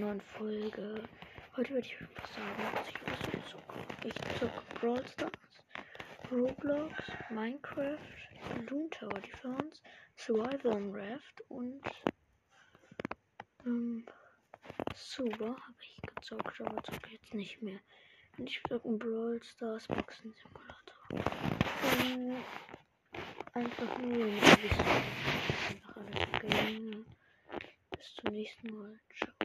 neuen Folge. Heute werde ich einfach sagen, was ich alles so zocke. Ich zocke Brawl Stars, Roblox, Minecraft, Loon Tower Defense, Survival on Raft und ähm, Super habe ich gezockt, aber zocke jetzt nicht mehr. Und ich zocke Brawl Stars Boxen Simulator. Ähm, einfach nur ein bisschen. Einfach alles Bis zum nächsten Mal. Ciao.